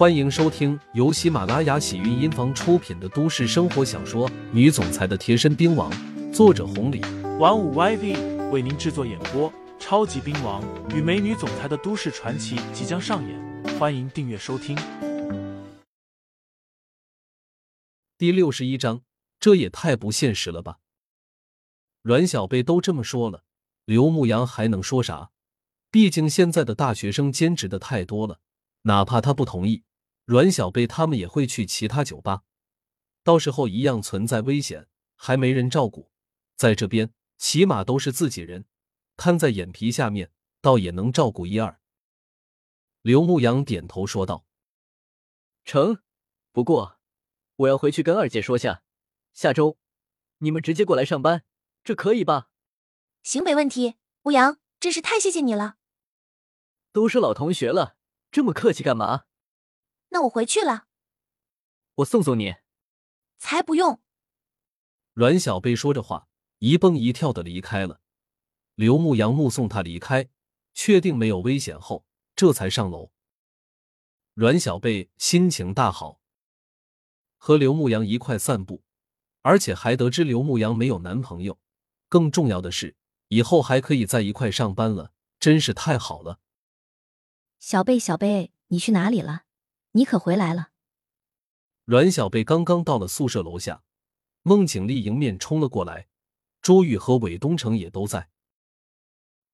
欢迎收听由喜马拉雅喜韵音房出品的都市生活小说《女总裁的贴身兵王》，作者红礼，玩五 YV 为您制作演播。超级兵王与美女总裁的都市传奇即将上演，欢迎订阅收听。第六十一章，这也太不现实了吧！阮小贝都这么说了，刘牧阳还能说啥？毕竟现在的大学生兼职的太多了，哪怕他不同意，阮小贝他们也会去其他酒吧，到时候一样存在危险，还没人照顾。在这边，起码都是自己人。看在眼皮下面，倒也能照顾一二。刘牧阳点头说道：“成，不过我要回去跟二姐说下，下周你们直接过来上班，这可以吧？”“行，没问题。”牧阳，真是太谢谢你了。都是老同学了，这么客气干嘛？那我回去了。我送送你。才不用。阮小贝说着话，一蹦一跳的离开了。刘牧阳目送他离开，确定没有危险后，这才上楼。阮小贝心情大好，和刘牧阳一块散步，而且还得知刘牧阳没有男朋友，更重要的是，以后还可以在一块上班了，真是太好了。小贝，小贝，你去哪里了？你可回来了？阮小贝刚刚到了宿舍楼下，孟景丽迎面冲了过来，朱玉和韦东城也都在。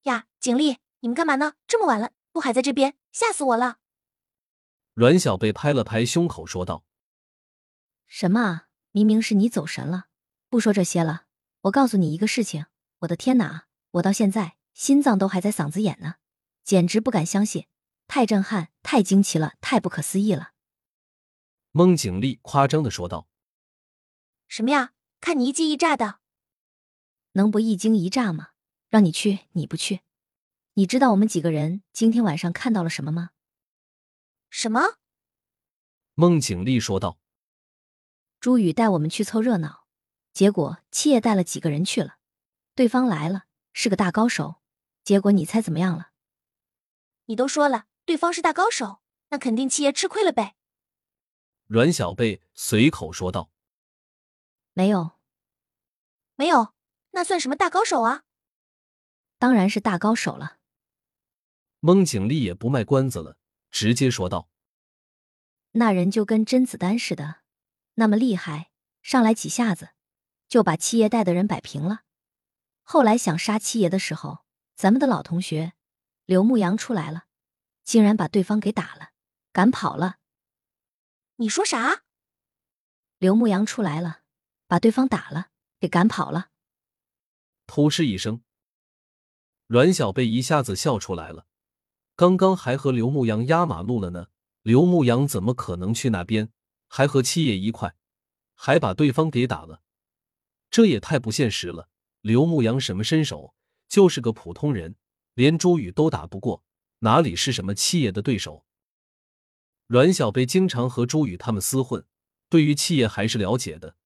呀，景丽，你们干嘛呢？这么晚了，不还在这边，吓死我了！阮小贝拍了拍胸口说道：“什么啊？明明是你走神了。不说这些了，我告诉你一个事情。我的天哪，我到现在心脏都还在嗓子眼呢，简直不敢相信，太震撼，太惊奇了，太不可思议了！”孟景丽夸张的说道：“什么呀？看你一惊一乍的，能不一惊一乍吗？”让你去，你不去。你知道我们几个人今天晚上看到了什么吗？什么？孟景丽说道。朱宇带我们去凑热闹，结果七爷带了几个人去了。对方来了，是个大高手。结果你猜怎么样了？你都说了，对方是大高手，那肯定七爷吃亏了呗。阮小贝随口说道。没有，没有，那算什么大高手啊？当然是大高手了。孟景丽也不卖关子了，直接说道：“那人就跟甄子丹似的，那么厉害，上来几下子就把七爷带的人摆平了。后来想杀七爷的时候，咱们的老同学刘牧阳出来了，竟然把对方给打了，赶跑了。你说啥？刘牧阳出来了，把对方打了，给赶跑了。”突哧一声。阮小贝一下子笑出来了，刚刚还和刘牧阳压马路了呢，刘牧阳怎么可能去那边？还和七爷一块，还把对方给打了，这也太不现实了。刘牧阳什么身手？就是个普通人，连朱宇都打不过，哪里是什么七爷的对手？阮小贝经常和朱宇他们厮混，对于七爷还是了解的。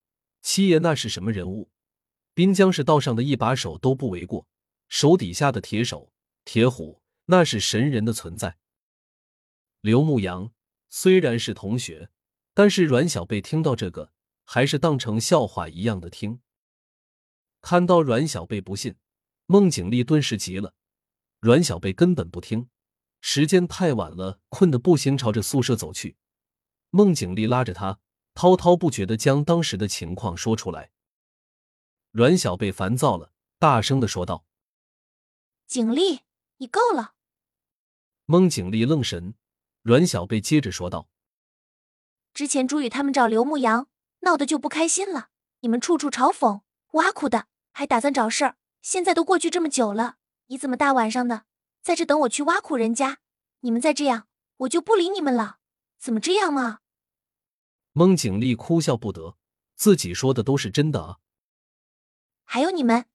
七爷那是什么人物？滨江市道上的一把手都不为过。手底下的铁手、铁虎，那是神人的存在。刘牧阳虽然是同学，但是阮小贝听到这个，还是当成笑话一样的听。看到阮小贝不信，孟景丽顿时急了。阮小贝根本不听，时间太晚了，困得不行，朝着宿舍走去。孟景丽拉着他，滔滔不绝的将当时的情况说出来。阮小贝烦躁了，大声的说道。景丽，你够了！孟景丽愣神，阮小贝接着说道：“之前朱宇他们找刘牧阳闹得就不开心了，你们处处嘲讽、挖苦的，还打算找事儿。现在都过去这么久了，你怎么大晚上的在这等我去挖苦人家？你们再这样，我就不理你们了。怎么这样嘛？”孟景丽哭笑不得，自己说的都是真的啊！还有你们。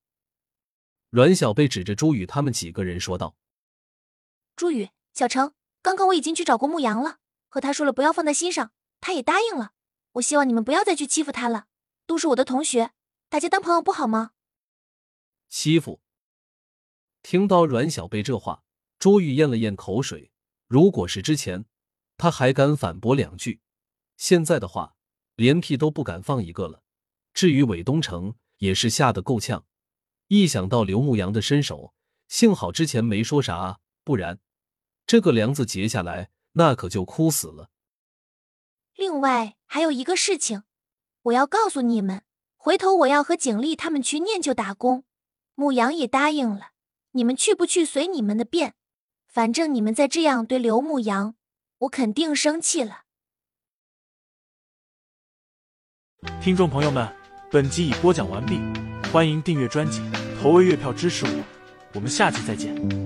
阮小贝指着朱宇他们几个人说道：“朱宇、小程，刚刚我已经去找过牧羊了，和他说了不要放在心上，他也答应了。我希望你们不要再去欺负他了，都是我的同学，大家当朋友不好吗？”欺负！听到阮小贝这话，朱玉咽了咽口水。如果是之前，他还敢反驳两句。现在的话，连屁都不敢放一个了。至于韦东城，也是吓得够呛。一想到刘牧阳的身手，幸好之前没说啥，不然这个梁子结下来，那可就哭死了。另外还有一个事情，我要告诉你们，回头我要和景丽他们去念旧打工，牧阳也答应了。你们去不去随你们的便，反正你们再这样对刘牧阳，我肯定生气了。听众朋友们，本集已播讲完毕，欢迎订阅专辑，投喂月票支持我，我们下期再见。